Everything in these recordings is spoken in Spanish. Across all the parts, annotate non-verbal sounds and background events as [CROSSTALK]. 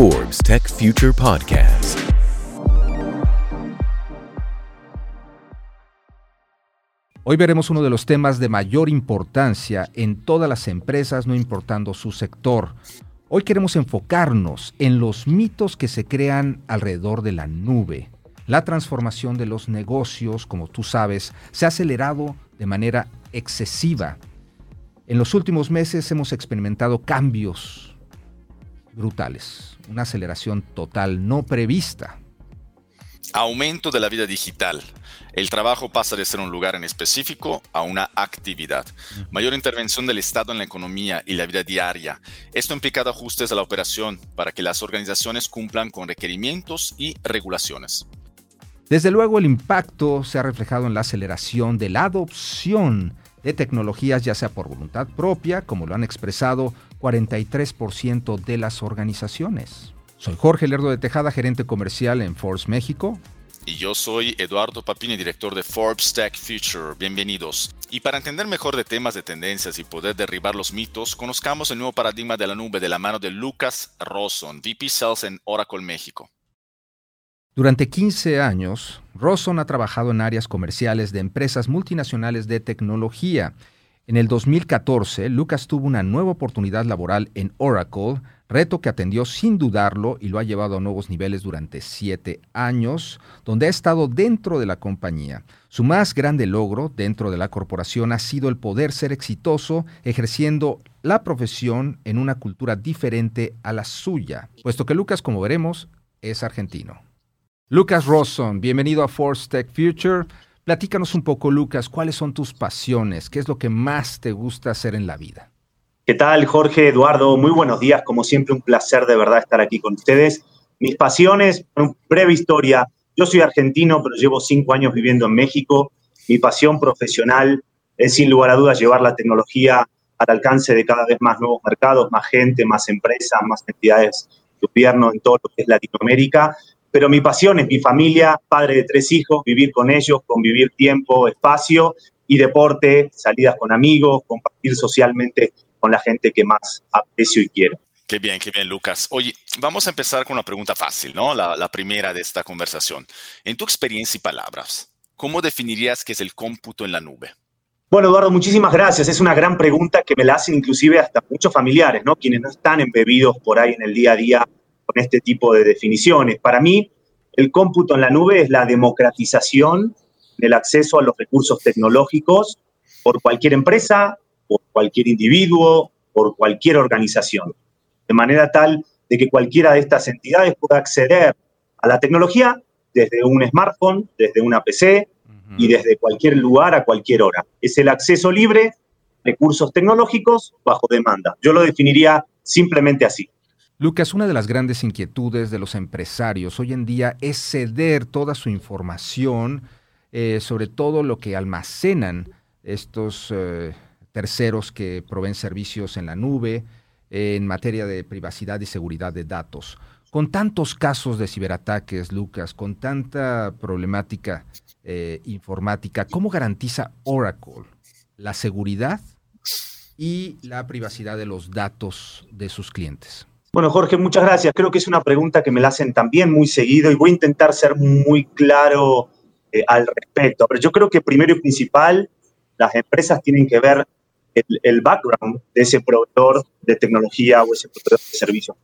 Forbes Tech Future Podcast. Hoy veremos uno de los temas de mayor importancia en todas las empresas, no importando su sector. Hoy queremos enfocarnos en los mitos que se crean alrededor de la nube. La transformación de los negocios, como tú sabes, se ha acelerado de manera excesiva. En los últimos meses hemos experimentado cambios brutales, una aceleración total no prevista. Aumento de la vida digital. El trabajo pasa de ser un lugar en específico a una actividad. Mayor intervención del Estado en la economía y la vida diaria. Esto implica ajustes a la operación para que las organizaciones cumplan con requerimientos y regulaciones. Desde luego el impacto se ha reflejado en la aceleración de la adopción de tecnologías, ya sea por voluntad propia, como lo han expresado 43% de las organizaciones. Soy Jorge Lerdo de Tejada, gerente comercial en Force México. Y yo soy Eduardo Papini, director de Forbes Tech Future. Bienvenidos. Y para entender mejor de temas de tendencias y poder derribar los mitos, conozcamos el nuevo paradigma de la nube de la mano de Lucas Rosson, VP Sales en Oracle México. Durante 15 años, Rosson ha trabajado en áreas comerciales de empresas multinacionales de tecnología. En el 2014, Lucas tuvo una nueva oportunidad laboral en Oracle, reto que atendió sin dudarlo y lo ha llevado a nuevos niveles durante siete años, donde ha estado dentro de la compañía. Su más grande logro dentro de la corporación ha sido el poder ser exitoso ejerciendo la profesión en una cultura diferente a la suya, puesto que Lucas, como veremos, es argentino. Lucas Rosson, bienvenido a Force Tech Future. Platícanos un poco, Lucas, cuáles son tus pasiones, qué es lo que más te gusta hacer en la vida. ¿Qué tal, Jorge, Eduardo? Muy buenos días, como siempre, un placer de verdad estar aquí con ustedes. Mis pasiones, una breve historia. Yo soy argentino, pero llevo cinco años viviendo en México. Mi pasión profesional es, sin lugar a dudas, llevar la tecnología al alcance de cada vez más nuevos mercados, más gente, más empresas, más entidades de gobierno en todo lo que es Latinoamérica pero mi pasión es mi familia, padre de tres hijos, vivir con ellos, convivir tiempo, espacio y deporte, salidas con amigos, compartir socialmente con la gente que más aprecio y quiero. Qué bien, qué bien, Lucas. Oye, vamos a empezar con una pregunta fácil, ¿no? La, la primera de esta conversación. En tu experiencia y palabras, ¿cómo definirías qué es el cómputo en la nube? Bueno, Eduardo, muchísimas gracias. Es una gran pregunta que me la hacen inclusive hasta muchos familiares, ¿no? Quienes no están embebidos por ahí en el día a día con este tipo de definiciones. Para mí, el cómputo en la nube es la democratización del acceso a los recursos tecnológicos por cualquier empresa, por cualquier individuo, por cualquier organización. De manera tal de que cualquiera de estas entidades pueda acceder a la tecnología desde un smartphone, desde una PC y desde cualquier lugar a cualquier hora. Es el acceso libre a recursos tecnológicos bajo demanda. Yo lo definiría simplemente así. Lucas, una de las grandes inquietudes de los empresarios hoy en día es ceder toda su información, eh, sobre todo lo que almacenan estos eh, terceros que proveen servicios en la nube en materia de privacidad y seguridad de datos. Con tantos casos de ciberataques, Lucas, con tanta problemática eh, informática, ¿cómo garantiza Oracle la seguridad y la privacidad de los datos de sus clientes? Bueno, Jorge, muchas gracias. Creo que es una pregunta que me la hacen también muy seguido y voy a intentar ser muy claro eh, al respecto. Pero yo creo que primero y principal, las empresas tienen que ver el, background de ese proveedor de tecnología o ese proveedor de servicios.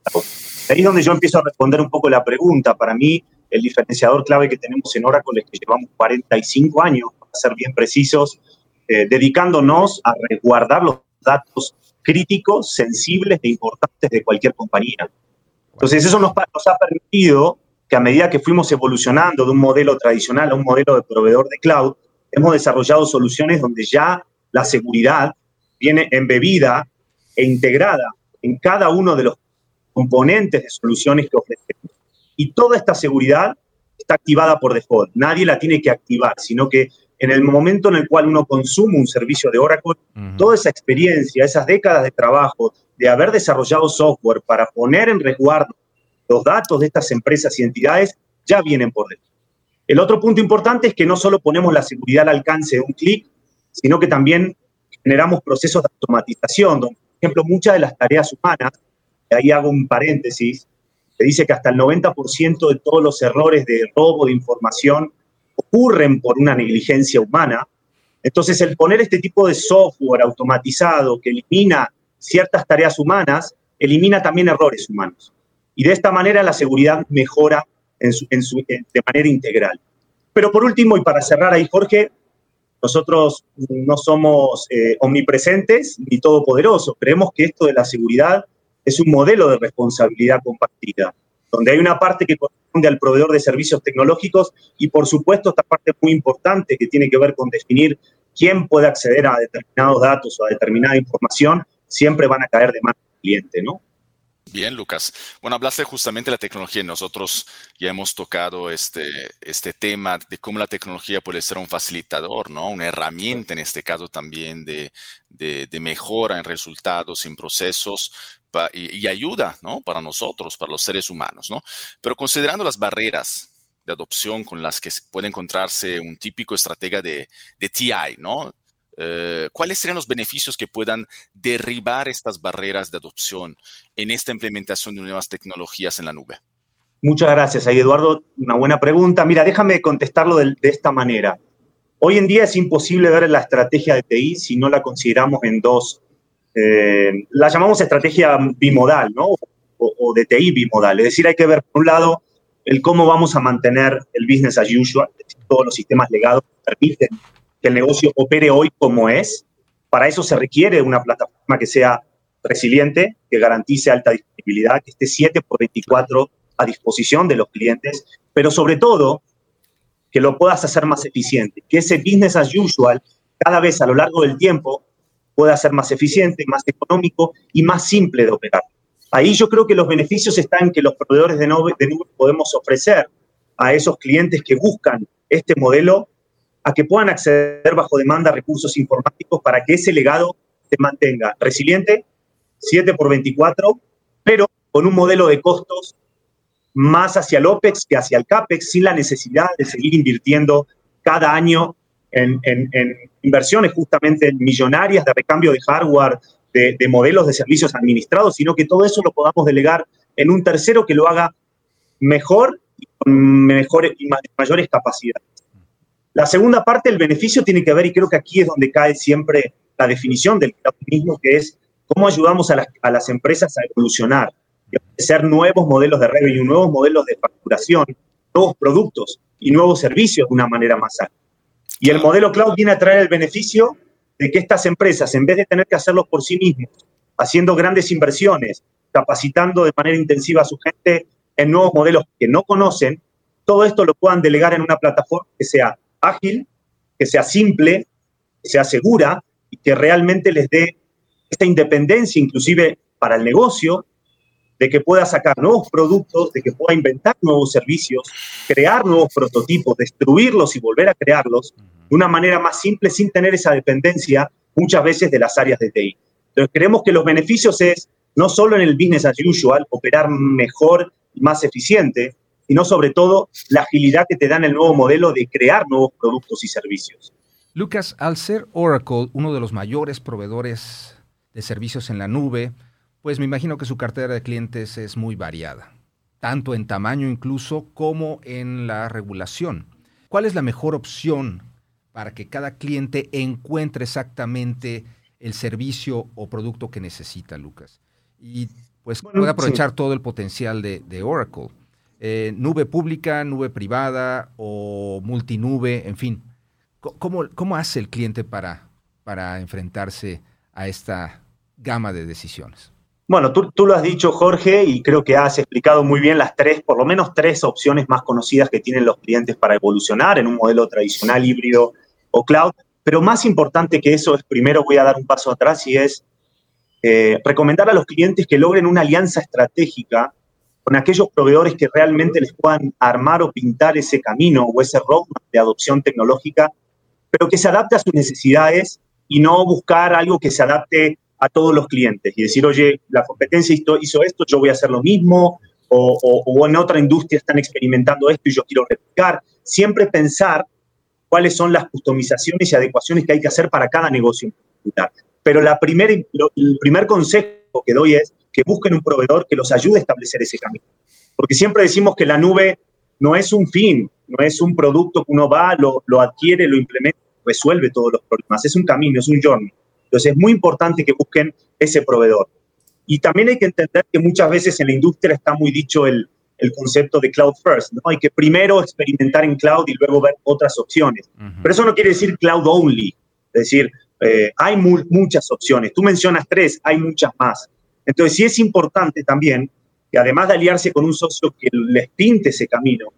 Ahí es donde yo empiezo a responder un poco la pregunta. Para mí, el diferenciador clave que tenemos en Oracle es que llevamos 45 años, para ser bien precisos, eh, dedicándonos a resguardar los datos críticos, sensibles e importantes de cualquier compañía. Entonces, eso nos, nos, ha permitido que a medida que fuimos evolucionando de un modelo tradicional a un modelo de proveedor de cloud, hemos desarrollado soluciones donde ya la seguridad viene embebida e integrada en cada uno de los componentes de soluciones que ofrecemos. Y toda esta seguridad está activada por default. Nadie la tiene que activar, sino que en el momento en el cual uno consume un servicio de Oracle, toda esa experiencia, esas décadas de trabajo, de haber desarrollado software para poner en resguardo los datos de estas empresas y entidades, ya vienen por dentro. El otro punto importante es que no solo ponemos la seguridad al alcance de un clic, sino que también generamos procesos de automatización, donde, por ejemplo, muchas de las tareas humanas, y ahí hago un paréntesis, Se dice que hasta el 90% de todos los errores de robo de información ocurren por una negligencia humana. Entonces, el poner este tipo de software automatizado que elimina ciertas tareas humanas, elimina también errores humanos. Y de esta manera la seguridad mejora de manera integral. Pero por último, y para cerrar ahí, Jorge, nosotros no somos eh, omnipresentes ni todopoderosos. Creemos que esto de la seguridad es un modelo de responsabilidad compartida, donde hay una parte que corresponde al proveedor de servicios tecnológicos y, por supuesto, esta parte muy importante que tiene que ver con definir quién puede acceder a determinados datos o a determinada información, siempre van a caer de mano del cliente, ¿no? Bien, Lucas. Bueno, hablaste justamente de la tecnología nosotros ya hemos tocado este, este tema de cómo la tecnología puede ser un facilitador, ¿no? Una herramienta en este caso también de, de, mejora en resultados, en procesos y, y, ayuda, ¿no? Para nosotros, para los seres humanos, ¿no? Pero considerando las barreras de adopción con las que puede encontrarse un típico estratega de, de TI, ¿no? Eh, ¿cuáles serían los beneficios que puedan derribar estas barreras de adopción en esta implementación de nuevas tecnologías en la nube? Muchas gracias, ahí Eduardo. Una buena pregunta. Mira, déjame contestarlo de, esta manera. Hoy en día es imposible ver la estrategia de TI si no la consideramos en dos, eh, la llamamos estrategia bimodal, ¿no? O, o, de TI bimodal. Es decir, hay que ver, por un lado, el cómo vamos a mantener el business as usual, todos los sistemas legados permiten que el negocio opere hoy como es. Para eso se requiere una plataforma que sea resiliente, que garantice alta disponibilidad, que esté 7 por 24 a disposición de los clientes, pero sobre todo que lo puedas hacer más eficiente, que ese business as usual cada vez a lo largo del tiempo pueda ser más eficiente, más económico y más simple de operar. Ahí yo creo que los beneficios están que los proveedores de nube, de nube podemos ofrecer a esos clientes que buscan este modelo a que puedan acceder bajo demanda a recursos informáticos para que ese legado se mantenga resiliente, 7 por 24, pero con un modelo de costos más hacia el OPEX que hacia el CAPEX, sin la necesidad de seguir invirtiendo cada año en, inversiones justamente millonarias de recambio de hardware, de, de, modelos de servicios administrados, sino que todo eso lo podamos delegar en un tercero que lo haga mejor y con mejores y mayores capacidades. La segunda parte, el beneficio, tiene que ver, y creo que aquí es donde cae siempre la definición del mismo, que es cómo ayudamos a las, empresas a evolucionar y ofrecer nuevos modelos de revenue, nuevos modelos de facturación, nuevos productos y nuevos servicios de una manera más ágil. Y el modelo cloud viene a traer el beneficio de que estas empresas, en vez de tener que hacerlo por sí mismos, haciendo grandes inversiones, capacitando de manera intensiva a su gente en nuevos modelos que no conocen, todo esto lo puedan delegar en una plataforma que sea ágil, que sea simple, que sea segura y que realmente les dé esta independencia inclusive para el negocio, de que pueda sacar nuevos productos, de que pueda inventar nuevos servicios, crear nuevos prototipos, destruirlos y volver a crearlos de una manera más simple sin tener esa dependencia muchas veces de las áreas de TI. Entonces creemos que los beneficios es no solo en el business as usual, operar mejor y más eficiente, sino sobre todo la agilidad que te da en el nuevo modelo de crear nuevos productos y servicios. Lucas, al ser Oracle uno de los mayores proveedores de servicios en la nube, pues me imagino que su cartera de clientes es muy variada, tanto en tamaño incluso como en la regulación. ¿Cuál es la mejor opción para que cada cliente encuentre exactamente el servicio o producto que necesita, Lucas? Y pues pueda aprovechar todo el potencial de, de Oracle. Eh, nube pública, nube privada o multinube, en fin. ¿Cómo, cómo hace el cliente para, para enfrentarse a esta gama de decisiones? Bueno, tú, tú, lo has dicho, Jorge, y creo que has explicado muy bien las tres, por lo menos tres opciones más conocidas que tienen los clientes para evolucionar en un modelo tradicional, híbrido o cloud. Pero más importante que eso es, primero voy a dar un paso atrás y es eh, recomendar a los clientes que logren una alianza estratégica con aquellos proveedores que realmente les puedan armar o pintar ese camino o ese roadmap de adopción tecnológica, pero que se adapte a sus necesidades y no buscar algo que se adapte a todos los clientes y decir, oye, la competencia hizo esto, yo voy a hacer lo mismo, o, o, en otra industria están experimentando esto y yo quiero replicar. Siempre pensar cuáles son las customizaciones y adecuaciones que hay que hacer para cada negocio Pero la primer, el primer consejo que doy es que busquen un proveedor que los ayude a establecer ese camino. porque siempre decimos que la nube no es un fin, no es un producto que uno va, lo, lo adquiere, lo implementa, resuelve todos los problemas, es un camino, es un journey. Entonces es muy importante que busquen ese proveedor. Y también hay que entender que muchas veces en la industria está muy dicho el, el concepto de cloud first, ¿no? Hay que primero experimentar en cloud y luego ver otras opciones. Pero eso no quiere decir cloud only, es decir, eh, hay muchas opciones. Tú mencionas tres, hay muchas más. Entonces sí es importante también que además de aliarse con un socio que les pinte ese camino,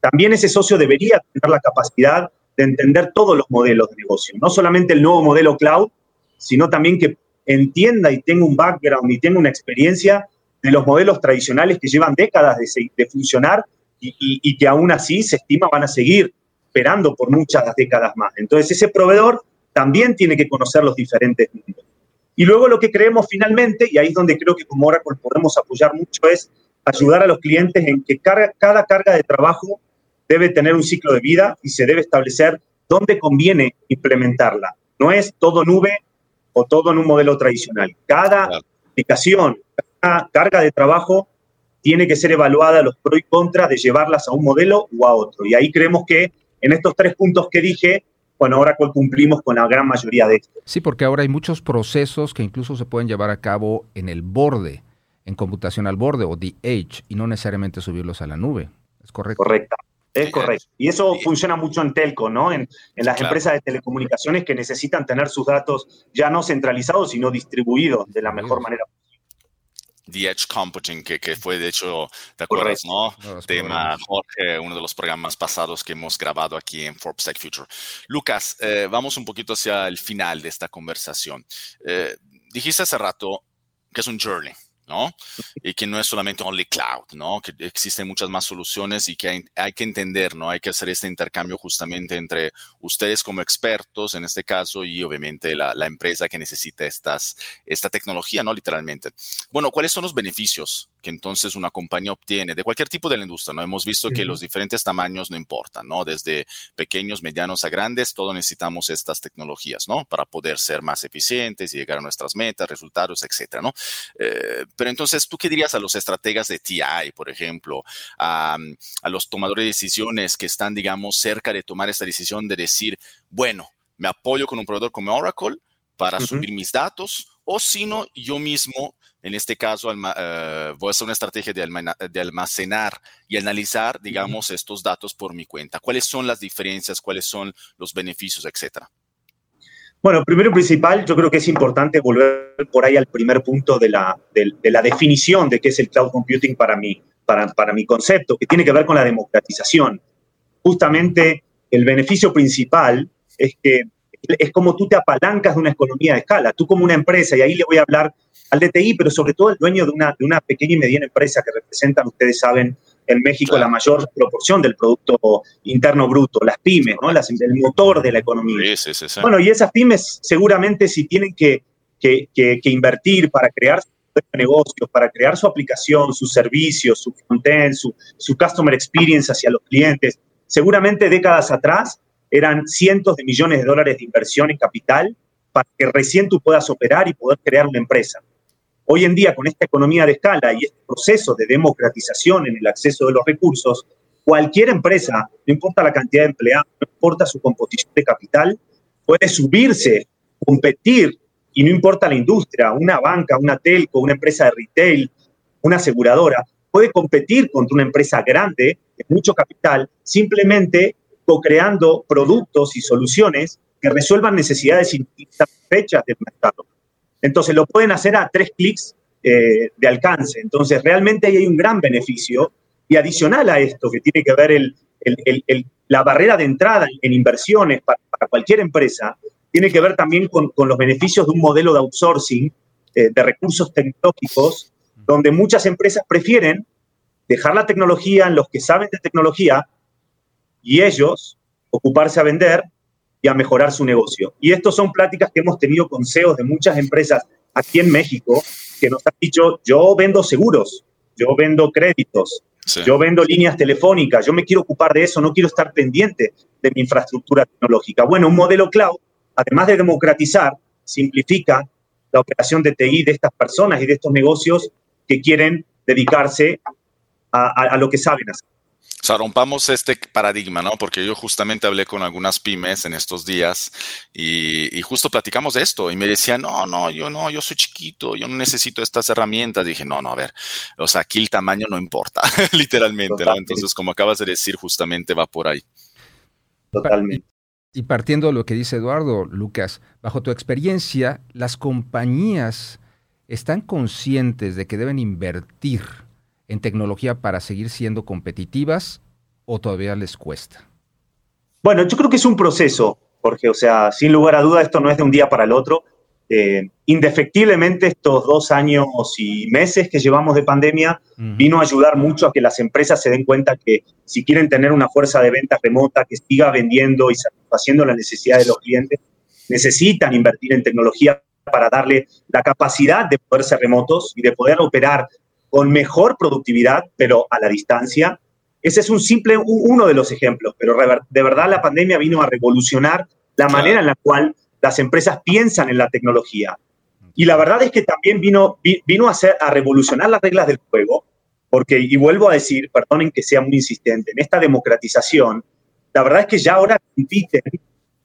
también ese socio debería tener la capacidad de entender todos los modelos de negocio, no solamente el nuevo modelo cloud, sino también que entienda y tenga un background y tenga una experiencia de los modelos tradicionales que llevan décadas de, funcionar y, que aún así se estima van a seguir esperando por muchas décadas más. Entonces ese proveedor también tiene que conocer los diferentes mundos. Y luego lo que creemos finalmente, y ahí es donde creo que como Oracle podemos apoyar mucho, es ayudar a los clientes en que cada carga de trabajo debe tener un ciclo de vida y se debe establecer dónde conviene implementarla. No es todo nube o todo en un modelo tradicional. Cada aplicación, cada carga de trabajo tiene que ser evaluada los pros y contras de llevarlas a un modelo o a otro. Y ahí creemos que en estos tres puntos que dije, bueno, ahora cumplimos con la gran mayoría de estos. Sí, porque ahora hay muchos procesos que incluso se pueden llevar a cabo en el borde, en computación al borde o the edge, y no necesariamente subirlos a la nube. ¿Es correcto? Correcta. Es correcto. Y eso funciona mucho en telco, ¿no? En, las empresas de telecomunicaciones que necesitan tener sus datos ya no centralizados, sino distribuidos de la mejor manera The Edge Computing, que, que, fue de hecho, ¿te acuerdas, no? Tema Jorge, uno de los programas pasados que hemos grabado aquí en Forbes Tech Future. Lucas, eh, vamos un poquito hacia el final de esta conversación. Eh, dijiste hace rato que es un journey, ¿no? Y que no es solamente only cloud, ¿no? Que existen muchas más soluciones y que hay, que entender, ¿no? Hay que hacer este intercambio justamente entre ustedes como expertos en este caso y obviamente la, la empresa que necesita estas, esta tecnología, ¿no? Literalmente. Bueno, ¿cuáles son los beneficios que entonces una compañía obtiene de cualquier tipo de la industria, ¿no? Hemos visto que los diferentes tamaños no importan, ¿no? Desde pequeños, medianos a grandes, todos necesitamos estas tecnologías, ¿no? Para poder ser más eficientes y llegar a nuestras metas, resultados, etcétera, ¿no? Eh, pero entonces, ¿tú qué dirías a los estrategas de TI, por ejemplo, a, los tomadores de decisiones que están, digamos, cerca de tomar esta decisión de decir, bueno, me apoyo con un proveedor como Oracle para subir mis datos, o si no, yo mismo, en este caso, eh, voy a hacer una estrategia de, almacenar y analizar, digamos, estos datos por mi cuenta. ¿Cuáles son las diferencias? ¿Cuáles son los beneficios, etcétera? Bueno, primero y principal, yo creo que es importante volver por ahí al primer punto de la, de, la definición de qué es el cloud computing para mí, para, para mi concepto, que tiene que ver con la democratización. Justamente el beneficio principal es que es como tú te apalancas de una economía de escala. Tú como una empresa, y ahí le voy a hablar al DTI, pero sobre todo al dueño de una, de una pequeña y mediana empresa que representan, ustedes saben, en México la mayor proporción del Producto Interno Bruto, las pymes, ¿no? Las, el motor de la economía. Sí, sí, sí, bueno, y esas pymes seguramente si tienen que, que, que, invertir para crear negocios, para crear su aplicación, sus servicios, su content, su, su customer experience hacia los clientes, seguramente décadas atrás eran cientos de millones de dólares de inversión en capital para que recién tú puedas operar y poder crear una empresa. Hoy en día, con esta economía de escala y este proceso de democratización en el acceso de los recursos, cualquier empresa, no importa la cantidad de empleados, no importa su composición de capital, puede subirse, competir, y no importa la industria, una banca, una telco, una empresa de retail, una aseguradora, puede competir contra una empresa grande de mucho capital, simplemente co-creando productos y soluciones que resuelvan necesidades insatisfechas del mercado. Entonces lo pueden hacer a tres clics eh, de alcance. Entonces realmente ahí hay un gran beneficio. Y adicional a esto, que tiene que ver el, la barrera de entrada en inversiones para, cualquier empresa, tiene que ver también con, los beneficios de un modelo de outsourcing eh, de recursos tecnológicos, donde muchas empresas prefieren dejar la tecnología en los que saben de tecnología y ellos ocuparse a vender a mejorar su negocio. Y estas son pláticas que hemos tenido con CEOs de muchas empresas aquí en México que nos han dicho, yo vendo seguros, yo vendo créditos, yo vendo líneas telefónicas, yo me quiero ocupar de eso, no quiero estar pendiente de mi infraestructura tecnológica. Bueno, un modelo cloud, además de democratizar, simplifica la operación de TI de estas personas y de estos negocios que quieren dedicarse a, lo que saben hacer. O sea, rompamos este paradigma, ¿no? Porque yo justamente hablé con algunas pymes en estos días y, justo platicamos de esto y me decían, no, no, yo no, yo soy chiquito, yo no necesito estas herramientas. dije, no, no, a ver, o sea, aquí el tamaño no importa, [LAUGHS] literalmente, ¿no? Entonces, como acabas de decir, justamente va por ahí. Totalmente. Y partiendo de lo que dice Eduardo, Lucas, bajo tu experiencia, las compañías están conscientes de que deben invertir en tecnología para seguir siendo competitivas o todavía les cuesta? Bueno, yo creo que es un proceso, Jorge. O sea, sin lugar a duda, esto no es de un día para el otro. Eh, indefectiblemente, estos dos años y meses que llevamos de pandemia vino a ayudar mucho a que las empresas se den cuenta que si quieren tener una fuerza de venta remota que siga vendiendo y satisfaciendo las necesidades de los clientes, necesitan invertir en tecnología para darle la capacidad de poder ser remotos y de poder operar con mejor productividad, pero a la distancia. Ese es un simple, uno de los ejemplos, pero de verdad la pandemia vino a revolucionar la manera en la cual las empresas piensan en la tecnología. Y la verdad es que también vino, vino a, hacer, a revolucionar las reglas del juego, porque, y vuelvo a decir, perdonen que sea muy insistente, en esta democratización, la verdad es que ya ahora compiten,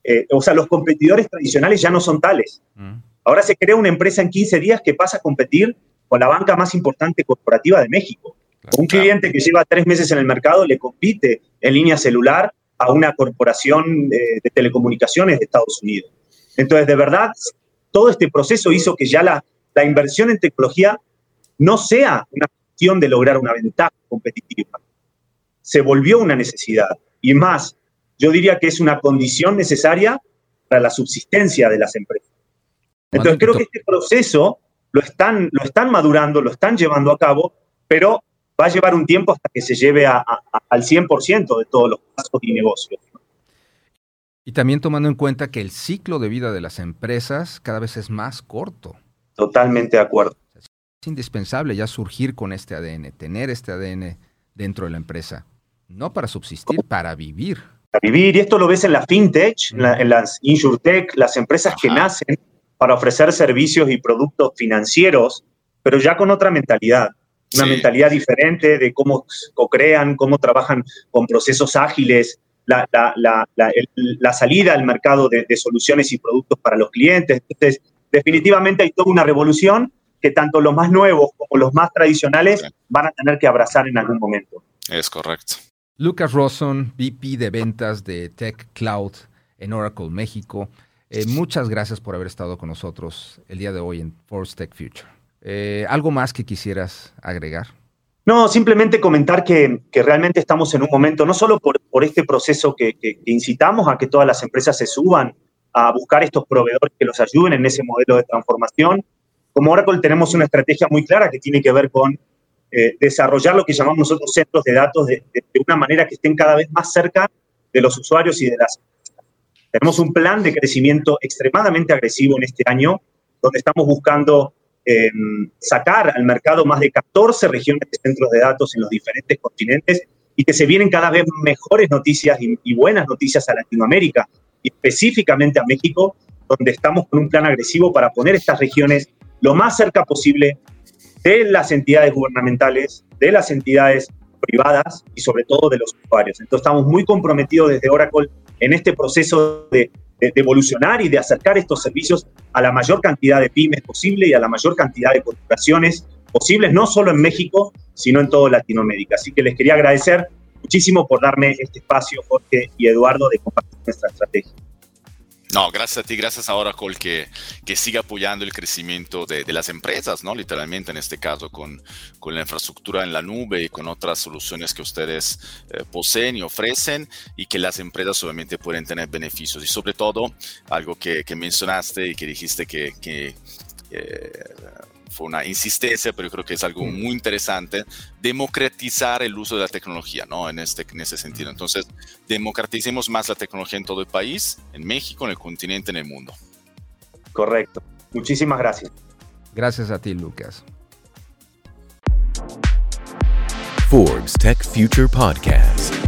eh, o sea, los competidores tradicionales ya no son tales. Mm. Ahora se crea una empresa en 15 días que pasa a competir con la banca más importante corporativa de México. Un cliente que lleva tres meses en el mercado le compite en línea celular a una corporación de, telecomunicaciones de Estados Unidos. Entonces, de verdad, todo este proceso hizo que ya la, la inversión en tecnología no sea una cuestión de lograr una ventaja competitiva. Se volvió una necesidad. Y más, yo diría que es una condición necesaria para la subsistencia de las empresas. Entonces, creo que este proceso lo están, lo están madurando, lo están llevando a cabo, pero va a llevar un tiempo hasta que se lleve al 100% de todos los casos y negocios. Y también tomando en cuenta que el ciclo de vida de las empresas cada vez es más corto. Totalmente de acuerdo. Es indispensable ya surgir con este ADN, tener este ADN dentro de la empresa, no para subsistir, para vivir. Para vivir, y esto lo ves en la fintech, en, las insurtech, las empresas que nacen para ofrecer servicios y productos financieros, pero ya con otra mentalidad, una mentalidad diferente de cómo co-crean, cómo trabajan con procesos ágiles, la, salida al mercado de, soluciones y productos para los clientes. Entonces, definitivamente hay toda una revolución que tanto los más nuevos como los más tradicionales van a tener que abrazar en algún momento. Es correcto. Lucas Rosson, VP de ventas de Tech Cloud en Oracle México. Eh, muchas gracias por haber estado con nosotros el día de hoy en Force Tech Future. Eh, ¿Algo más que quisieras agregar? No, simplemente comentar que, realmente estamos en un momento, no solo por, este proceso que, incitamos a que todas las empresas se suban a buscar estos proveedores que los ayuden en ese modelo de transformación. Como Oracle tenemos una estrategia muy clara que tiene que ver con eh, desarrollar lo que llamamos nosotros centros de datos de, de, una manera que estén cada vez más cerca de los usuarios y de las tenemos un plan de crecimiento extremadamente agresivo en este año, donde estamos buscando em, sacar al mercado más de 14 regiones de centros de datos en los diferentes continentes y que se vienen cada vez mejores noticias y, buenas noticias a Latinoamérica, y específicamente a México, donde estamos con un plan agresivo para poner estas regiones lo más cerca posible de las entidades gubernamentales, de las entidades privadas y sobre todo de los usuarios. Entonces estamos muy comprometidos desde Oracle en este proceso de, evolucionar y de acercar estos servicios a la mayor cantidad de pymes posible y a la mayor cantidad de corporaciones posibles, no solo en México, sino en toda Latinoamérica. Así que les quería agradecer muchísimo por darme este espacio, Jorge y Eduardo, de compartir nuestra estrategia. No, gracias a ti, gracias a Oracle que, que sigue apoyando el crecimiento de, las empresas, ¿no? Literalmente en este caso con, con, la infraestructura en la nube y con otras soluciones que ustedes eh, poseen y ofrecen y que las empresas obviamente pueden tener beneficios. Y sobre todo, algo que, que mencionaste y que dijiste que, que eh, fue una insistencia, pero yo creo que es algo muy interesante, democratizar el uso de la tecnología, ¿no? En, este, en ese sentido. Entonces, democraticemos más la tecnología en todo el país, en México, en el continente, en el mundo. Correcto. Muchísimas gracias. Gracias a ti, Lucas. Forbes Tech Future Podcast.